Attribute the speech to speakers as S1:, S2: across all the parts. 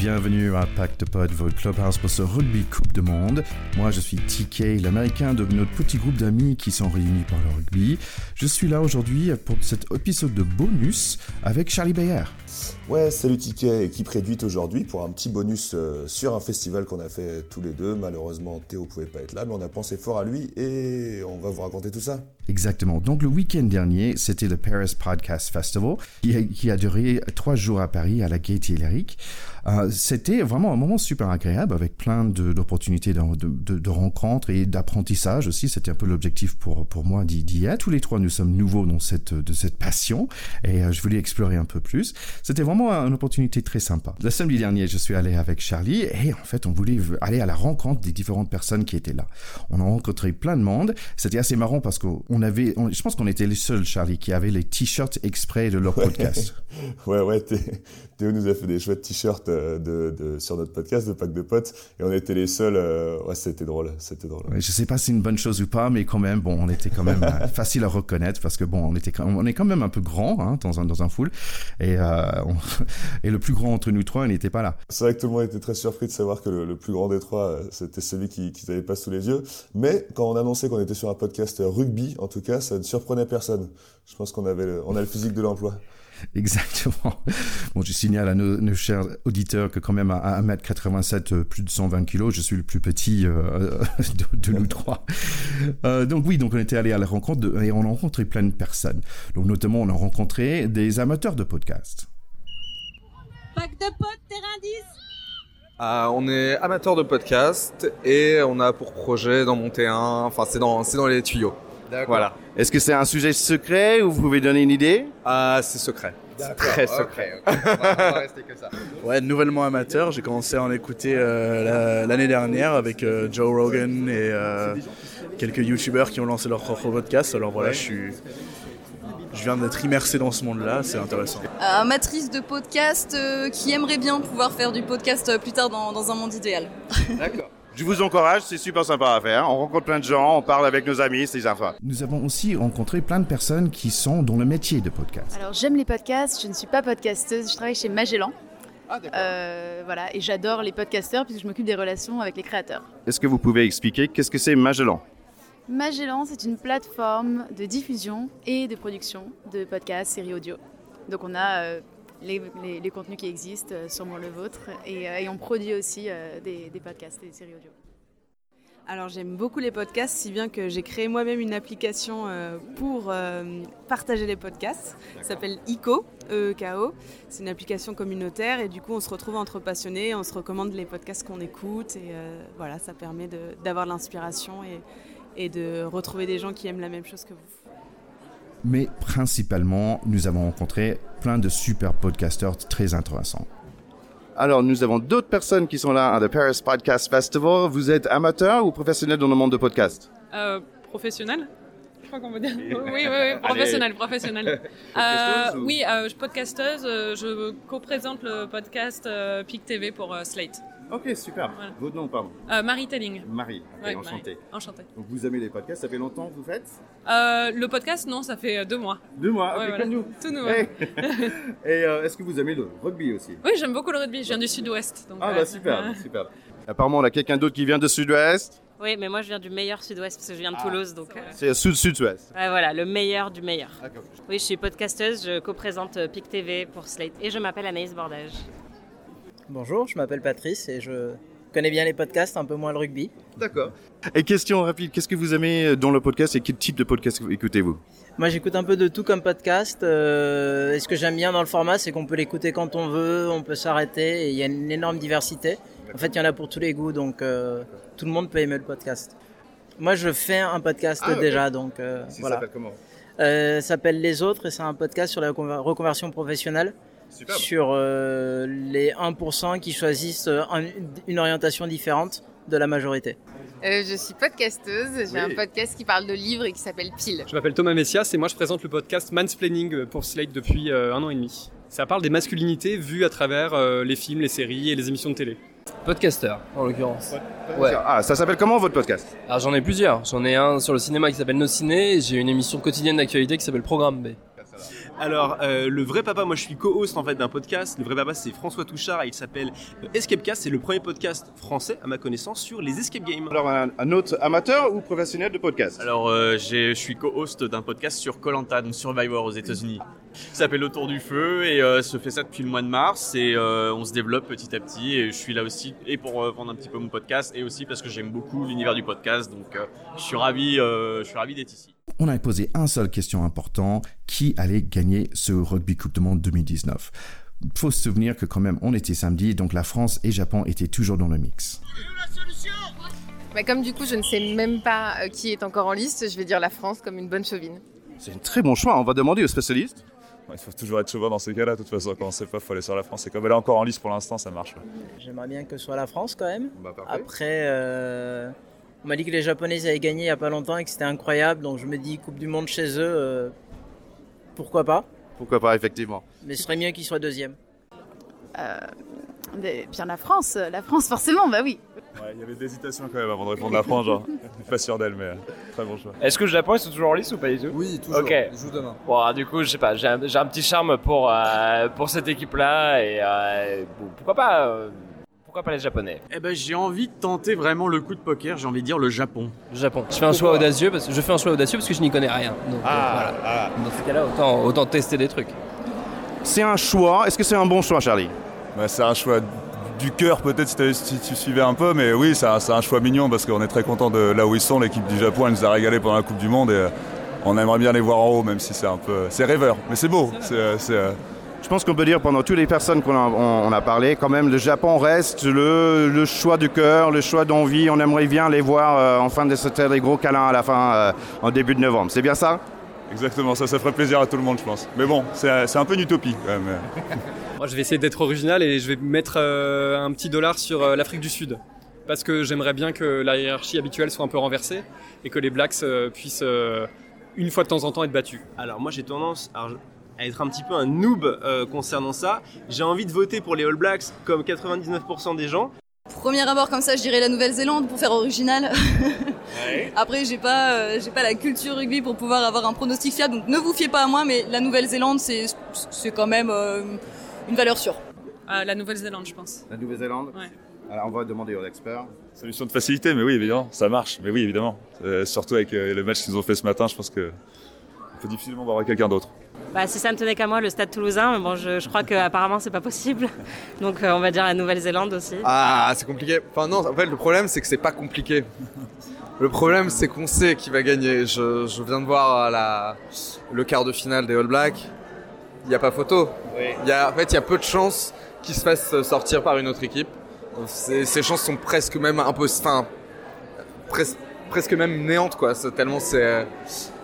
S1: bienvenue à Pacte Pod, votre clubhouse pour ce rugby Coupe de Monde. Moi, je suis TK, l'américain de notre petit groupe d'amis qui sont réunis par le rugby. Je suis là aujourd'hui pour cet épisode de bonus avec Charlie Bayer.
S2: Ouais, salut TK, équipe réduite aujourd'hui pour un petit bonus euh, sur un festival qu'on a fait tous les deux. Malheureusement, Théo pouvait pas être là, mais on a pensé fort à lui et on va vous raconter tout ça.
S1: Exactement. Donc le week-end dernier, c'était le Paris Podcast Festival qui a, qui a duré trois jours à Paris à la Gaîté Lyrique. Euh, c'était vraiment un moment super agréable avec plein d'opportunités de, de, de, rencontres et d'apprentissage aussi. C'était un peu l'objectif pour, pour moi d'y être. Tous les trois, nous sommes nouveaux dans cette, de cette passion et euh, je voulais explorer un peu plus. C'était vraiment une opportunité très sympa. Le samedi dernier, je suis allé avec Charlie et en fait, on voulait aller à la rencontre des différentes personnes qui étaient là. On a rencontré plein de monde. C'était assez marrant parce qu'on avait, je pense qu'on était les seuls, Charlie, qui avaient les t-shirts exprès de leur podcast.
S2: ouais, ouais, Théo nous a fait des chouettes t-shirts euh, de, de, sur notre podcast de Pack de Potes et on était les seuls. Euh, ouais, c'était drôle, c'était drôle.
S1: Ouais, je sais pas si c'est une bonne chose ou pas, mais quand même, bon, on était quand même euh, facile à reconnaître parce que bon, on était, on est quand même un peu grand hein, dans un dans un full et on, et le plus grand entre nous trois, il n'était pas là.
S2: C'est vrai que tout le monde était très surpris de savoir que le, le plus grand des trois, c'était celui qui qui n'avait pas sous les yeux. Mais quand on annonçait qu'on était sur un podcast rugby, en tout cas, ça ne surprenait personne. Je pense qu'on avait, on a le physique de l'emploi.
S1: Exactement. Bon, je signale à nos, chers auditeurs que quand même à 1m87, euh, plus de 120 kg, je suis le plus petit euh, de, nous trois. Euh, donc oui, donc on était allé à la rencontre et on a rencontré plein de personnes. Donc notamment, on a rencontré des amateurs de podcast.
S3: Pack de potes, terrain 10
S4: ah, on est amateur de podcast et on a pour projet d'en monter un. Enfin, c'est dans, c'est dans les tuyaux. Voilà.
S5: Est-ce que c'est un sujet secret ou vous pouvez donner une idée
S4: Ah, c'est secret. C'est très secret. Okay, okay.
S6: on va rester que ça. Ouais, nouvellement amateur, j'ai commencé à en écouter euh, l'année dernière avec euh, Joe Rogan et euh, quelques youtubeurs qui ont lancé leur propre podcast. Alors voilà, je suis je viens d'être immersé dans ce monde-là, c'est intéressant.
S7: Amatrice de podcast qui aimerait bien pouvoir faire du podcast plus tard dans, dans un monde idéal.
S5: D'accord. Je vous encourage, c'est super sympa à faire. On rencontre plein de gens, on parle avec nos amis, c'est sympa.
S1: Nous avons aussi rencontré plein de personnes qui sont dans le métier de podcast.
S8: Alors j'aime les podcasts, je ne suis pas podcasteuse, je travaille chez Magellan. Ah, euh, voilà, et j'adore les podcasteurs puisque je m'occupe des relations avec les créateurs.
S5: Est-ce que vous pouvez expliquer qu'est-ce que c'est Magellan?
S8: Magellan, c'est une plateforme de diffusion et de production de podcasts, séries audio. Donc on a euh, les, contenus qui existent, euh, sûrement le vôtre, et, euh, on produit aussi euh, des, podcasts et des séries audio.
S9: Alors j'aime beaucoup les podcasts, si bien que j'ai créé moi-même une application pour partager les podcasts. Ça s'appelle ICO, E-K-O. C'est une application communautaire et du coup on se retrouve entre passionnés, on se recommande les podcasts qu'on écoute et voilà, ça permet d'avoir de, l'inspiration et, et de retrouver des gens qui aiment la même chose que vous
S1: mais principalement, nous avons rencontré plein de super podcasteurs très intéressants.
S5: Alors, nous avons d'autres personnes qui sont là à The Paris Podcast Festival. Vous êtes amateur ou professionnel dans le monde de podcast?
S10: Euh, Professionnel je crois qu'on peut dire. Oui, oui, oui, professionnel, professionnel. euh, oui, euh, podcasteuse, euh, je co-présente le podcast euh, PIC TV pour euh, Slate.
S5: Ok, super. Votre nom, pardon
S10: euh, Marie Telling.
S5: Marie, okay, enchantée.
S10: Enchantée.
S5: Donc vous aimez les podcasts, ça fait longtemps que vous faites
S10: euh, Le podcast, non, ça fait euh, deux mois.
S5: Deux mois, comme nous.
S10: Tout nouveau.
S5: Et euh, est-ce que vous aimez le rugby aussi?
S10: Oui, j'aime beaucoup le rugby, je viens du sud-ouest.
S5: Ah bah super, super. Apparemment, on a quelqu'un d'autre qui vient du sud-ouest
S11: oui, mais moi je viens du meilleur sud-ouest parce que je viens de ah. Toulouse. donc.
S5: C'est sud-sud-ouest.
S11: Ouais, voilà, le meilleur du meilleur. Oui, je suis podcasteuse, je co-présente PIC TV pour Slate et je m'appelle Anaïs Bordage.
S12: Bonjour, je m'appelle Patrice et je connais bien les podcasts, un peu moins le rugby.
S5: D'accord. Et question rapide, qu'est-ce que vous aimez dans le podcast et quel type de podcast écoutez-vous?
S12: Moi j'écoute un peu de tout comme podcast. Euh, et ce que j'aime bien dans le format, c'est qu'on peut l'écouter quand on veut, on peut s'arrêter, et il y a une énorme diversité. En fait, il y en a pour tous les goûts, donc euh, tout le monde peut aimer le podcast. Moi je fais un podcast ah, déjà, donc euh, voilà. Ça
S5: s'appelle comment?
S12: Euh, s'appelle Les Autres et c'est un podcast sur la reconversion professionnelle. Sur euh, les 1% qui choisissent euh, une orientation différente de la majorité.
S13: Euh, je suis podcasteuse, j'ai un podcast qui parle de livres et qui s'appelle Pile.
S14: Je m'appelle Thomas Messias et moi je présente le podcast Mansplaining pour Slate depuis un an et demi. Ça parle des masculinités vues à travers les films, les séries et les émissions de télé.
S15: Podcaster, en l'occurrence.
S5: Ouais. Ah, ça s'appelle comment votre podcast?
S15: Alors j'en ai plusieurs. J'en ai un sur le cinéma qui s'appelle Nos Ciné et j'ai une émission quotidienne d'actualité qui s'appelle Programme B.
S16: Alors, euh, le vrai papa, moi je suis co-host en fait d'un podcast. Le vrai papa, c'est François Touchard et il s'appelle euh, Escapecast. C'est le premier podcast français, à ma connaissance, sur les escape games.
S5: Alors, un, un autre amateur ou professionnel de podcast?
S17: Alors, euh, j'ai- je suis co-host d'un podcast sur Colanta, donc Survivor aux États-Unis. Ça s'appelle Autour du feu et euh, se fait ça depuis le mois de mars et euh, on se développe petit à petit. Et je suis là aussi et pour euh, vendre un petit peu mon podcast et aussi parce que j'aime beaucoup l'univers du podcast. Donc, euh, je suis ravi, euh, je suis ravi d'être ici.
S1: On a posé un seule question importante qui allait gagner ce Rugby Coupe du Monde 2019 faut se souvenir que quand même on était samedi, donc la France et Japon étaient toujours dans le mix.
S13: Mais comme du coup je ne sais même pas euh, qui est encore en liste, je vais dire la France comme une bonne chauvine.
S5: C'est un très bon choix, on va demander aux spécialistes.
S2: Il faut toujours être chauvin dans ces cas-là, de toute façon, quand on sait pas, il faut aller sur la France. Et comme elle est encore en liste pour l'instant, ça marche.
S12: J'aimerais bien que ce soit la France quand même.
S2: Bah.
S12: Après, euh, on m'a dit que les Japonais avaient gagné il y a pas longtemps et que c'était incroyable, donc je me dis Coupe du Monde chez eux, euh, pourquoi pas?
S5: Pourquoi pas, effectivement.
S12: Mais ce serait mieux qu'ils soient deuxième.
S8: Euh, mais bien la France, la France forcément, bah oui.
S2: Ouais, il y avait des hésitations quand même avant de répondre la France, genre. Pas sûr d'elle, mais euh, très bon choix.
S15: Est-ce que le Japon ils sont toujours en liste ou pas du tout?
S4: Oui, toujours.
S15: Ok.
S4: Ils jouent demain.
S15: Bon, du coup, je sais pas, j'ai un, petit charme pour, euh, pour cette équipe-là et euh, bon, pourquoi pas euh, pourquoi pas les Japonais?
S17: Eh ben, j'ai envie de tenter vraiment le coup de poker. J'ai envie de dire le Japon.
S15: Le Japon. Je fais un choix audacieux parce que je fais un choix audacieux parce que je n'y connais rien. Donc, euh, voilà. Dans ce cas-là, autant, autant tester des trucs.
S5: C'est un choix. Est-ce que c'est un bon choix, Charlie?
S2: Bah, c'est un choix du cœur peut-être si, tu suivais un peu, mais oui, c'est un, c'est un choix mignon parce qu'on est très content de là où ils sont. L'équipe du Japon, elle nous a régalé pendant la Coupe du Monde et euh, on aimerait bien les voir en haut, même si c'est un peu, c'est rêveur, mais c'est beau. C'est, euh, euh,
S5: Je pense qu'on peut dire pendant toutes les personnes qu'on a, on, on a parlé, quand même, le Japon reste le, le choix du cœur, le choix d'envie. On aimerait bien les voir euh, en fin de se faire des gros câlins à la fin, euh, en début de novembre. C'est bien ça?
S2: Exactement, ça, ça ferait plaisir à tout le monde, je pense. Mais bon, c'est, c'est un peu une utopie quand même.
S14: Moi, je vais essayer d'être original et je vais mettre euh, un petit dollar sur euh, l'Afrique du Sud. Parce que j'aimerais bien que la hiérarchie habituelle soit un peu renversée et que les Blacks euh, puissent, euh, une fois de temps en temps, être battus.
S16: Alors moi j'ai tendance à, à être un petit peu un noob euh, concernant ça. J'ai envie de voter pour les All Blacks comme 99% des gens.
S7: Premier abord comme ça, je dirais la Nouvelle-Zélande pour faire original. Après, j'ai pas, euh, j'ai pas la culture rugby pour pouvoir avoir un pronostic fiable, donc ne vous fiez pas à moi, mais la Nouvelle-Zélande, c'est, c'est quand même euh, une valeur sûre.
S10: Euh, la Nouvelle-Zélande, je pense.
S5: La Nouvelle-Zélande
S10: Ouais.
S5: Alors, on va demander aux experts.
S2: Solution de facilité, mais oui, évidemment, ça marche. Mais oui, évidemment. Euh, surtout avec euh, le match qu'ils ont fait ce matin, je pense que peut difficilement voir quelqu'un d'autre.
S11: Bah, si ça ne tenait qu'à moi, le stade toulousain, mais bon, je, je crois qu'apparemment c'est pas possible. Donc euh, on va dire la Nouvelle-Zélande aussi.
S4: Ah, c'est compliqué. Enfin non, en fait le problème c'est que c'est pas compliqué. Le problème c'est qu'on sait qui va gagner. Je, je viens de voir euh, la, le quart de finale des All Blacks. Il n'y a pas photo. Il y a, en fait, il y a peu de chances qu'ils se fassent sortir par une autre équipe. Ces, ces chances sont presque même impossibles. Enfin, pres- presque même néantes quoi. Tellement c'est,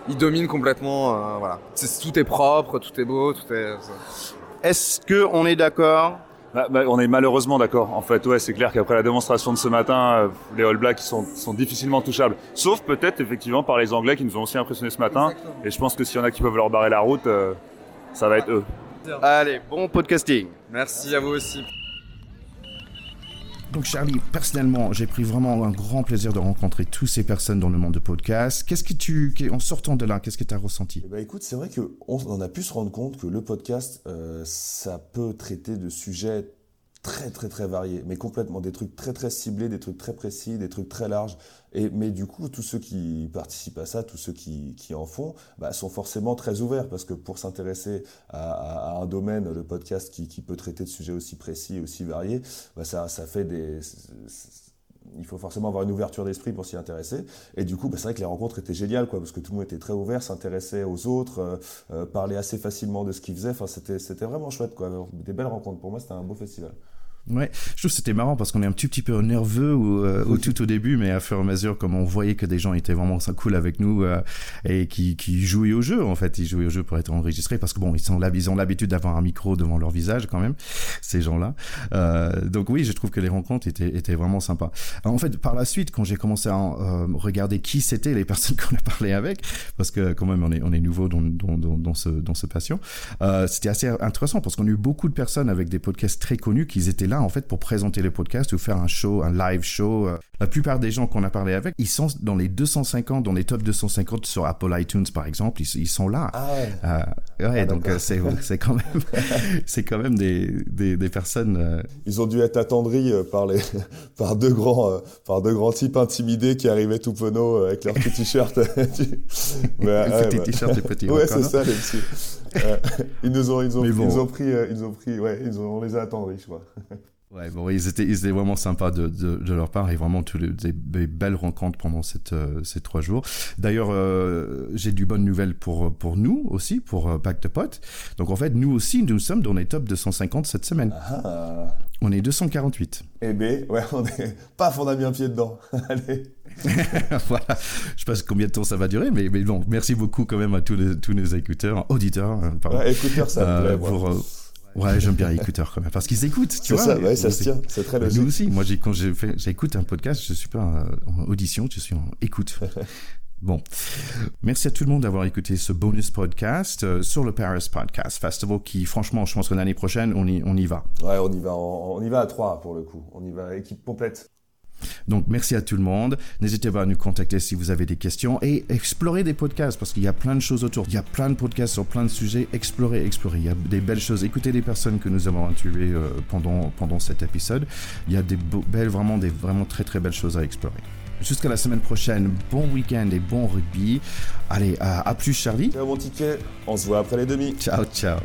S4: ils dominent complètement. euh, voilà. Tout est propre, tout est beau, tout est.
S5: Est-ce qu'on est d'accord?
S2: Bah, bah, on est malheureusement d'accord. En fait, ouais, c'est clair qu'après la démonstration de ce matin, euh, les All Blacks sont, sont difficilement touchables. Sauf peut-être effectivement par les Anglais qui nous ont aussi impressionnés ce matin. Et je pense que s'il y en a qui peuvent leur barrer la route, euh, ça va être eux.
S5: Allez, bon podcasting.
S4: Merci à vous aussi.
S1: Donc Charlie, personnellement, j'ai pris vraiment un grand plaisir de rencontrer toutes ces personnes dans le monde de podcast. Qu'est-ce que tu, en sortant de là, qu'est-ce que tu as ressenti
S2: Bah écoute, c'est vrai qu'on on a pu se rendre compte que le podcast, euh, ça peut traiter de sujets très très très variés, mais complètement des trucs très très ciblés, des trucs très précis, des trucs très larges. Et mais du coup, tous ceux qui participent à ça, tous ceux qui, qui en font, bah, sont forcément très ouverts parce que pour s'intéresser à, à- à un domaine, le podcast qui, qui peut traiter de sujets aussi précis, aussi variés, bah, ça ça fait des il faut forcément avoir une ouverture d'esprit pour s'y intéresser. Et du coup, bah, c'est vrai que les rencontres étaient géniales, quoi, parce que tout le monde était très ouvert, s'intéressait aux autres, euh, euh, parlait assez facilement de ce qu'ils faisaient. Enfin, c'était, c'était vraiment chouette, quoi. Des belles rencontres. Pour moi, c'était un beau festival.
S1: Ouais, je trouve que c'était marrant parce qu'on est un petit, petit peu nerveux au, euh, tout au début, mais à fur et à mesure, comme on voyait que des gens étaient vraiment cool avec nous euh, et qui, qui jouaient au jeu, en fait, ils jouaient au jeu pour être enregistrés parce que bon, ils sont là, ils ont l'habitude d'avoir un micro devant leur visage quand même, ces gens-là. Euh, donc oui, je trouve que les rencontres étaient, étaient vraiment sympas. Alors, en fait, par la suite, quand j'ai commencé à euh, regarder qui c'était les personnes qu'on a parlé avec, parce que quand même on est, on est nouveau dans, dans, dans, ce, dans ce euh, c'était assez intéressant parce qu'on a eu beaucoup de personnes avec des podcasts très connus qui étaient là là en fait pour présenter le podcast ou faire un show, un live show. Euh, la plupart des gens qu'on a parlé avec, ils sont dans les 250, dans les top 250 sur Apple iTunes par exemple, ils, ils sont là.
S2: Ah ouais.
S1: Euh, ouais,
S2: Ah,
S1: donc euh, c'est c'est quand même c'est quand même des des, des personnes. euh,
S2: Ils ont dû être attendris par les par deux grands par deux grands types intimidés qui arrivaient tout penauds euh, avec leurs petits t-shirts. Mais,
S1: Petits t-shirts et petits
S2: Ouais, c'est ça les petits. Ils nous ont ils ont
S1: Mais bon.
S2: ils ont pris ils ont pris ouais ils ont on les a attendris je crois.
S1: Ouais, bon, ils étaient, ils étaient vraiment sympas de, de, de leur part et vraiment tous les, des, des belles rencontres pendant cette, euh, ces trois jours. D'ailleurs, euh, j'ai du bonnes nouvelles pour, pour nous aussi, pour euh, Back the Pot. Donc en fait, nous aussi, nous sommes dans les top 250 cette semaine.
S2: Ah.
S1: On est 248.
S2: Eh ben ouais on est paf on a mis un pied dedans. Allez.
S1: voilà. Je sais pas combien de temps ça va durer, mais, mais bon, merci beaucoup quand même à tous, les, tous nos écouteurs, auditeurs. euh, pardon.
S2: Ouais, écouteurs, ça me plaît, moi.
S1: pour, euh, Ouais, j'aime bien écouteurs quand même, parce qu'ils écoutent, tu
S2: C'est
S1: vois.
S2: ça, ouais, ça
S1: Nous,
S2: se tient, c'est très
S1: Nous
S2: logique.
S1: aussi, moi, quand j'écoute un podcast, je suis pas en audition, je suis en écoute. Bon, merci à tout le monde d'avoir écouté ce bonus podcast euh, sur le Paris Podcast Festival qui, franchement, je pense que l'année prochaine, on y, on y va.
S2: Ouais on y va on y va à trois pour le coup on y va équipe complète.
S1: Donc, merci à tout le monde. N'hésitez pas à nous contacter si vous avez des questions et explorez des podcasts parce qu'il y a plein de choses autour. Il y a plein de podcasts sur plein de sujets. Explorez, explorez. Il y a des belles choses. Écoutez les personnes que nous avons interviewées euh, pendant, pendant cet épisode. Il y a des belles, vraiment, des vraiment très, très belles choses à explorer. Jusqu'à la semaine prochaine. Bon week-end et bon rugby. Allez, à, à plus, Charlie.
S2: Ciao mon ticket on se voit après les demi.
S1: Ciao, ciao.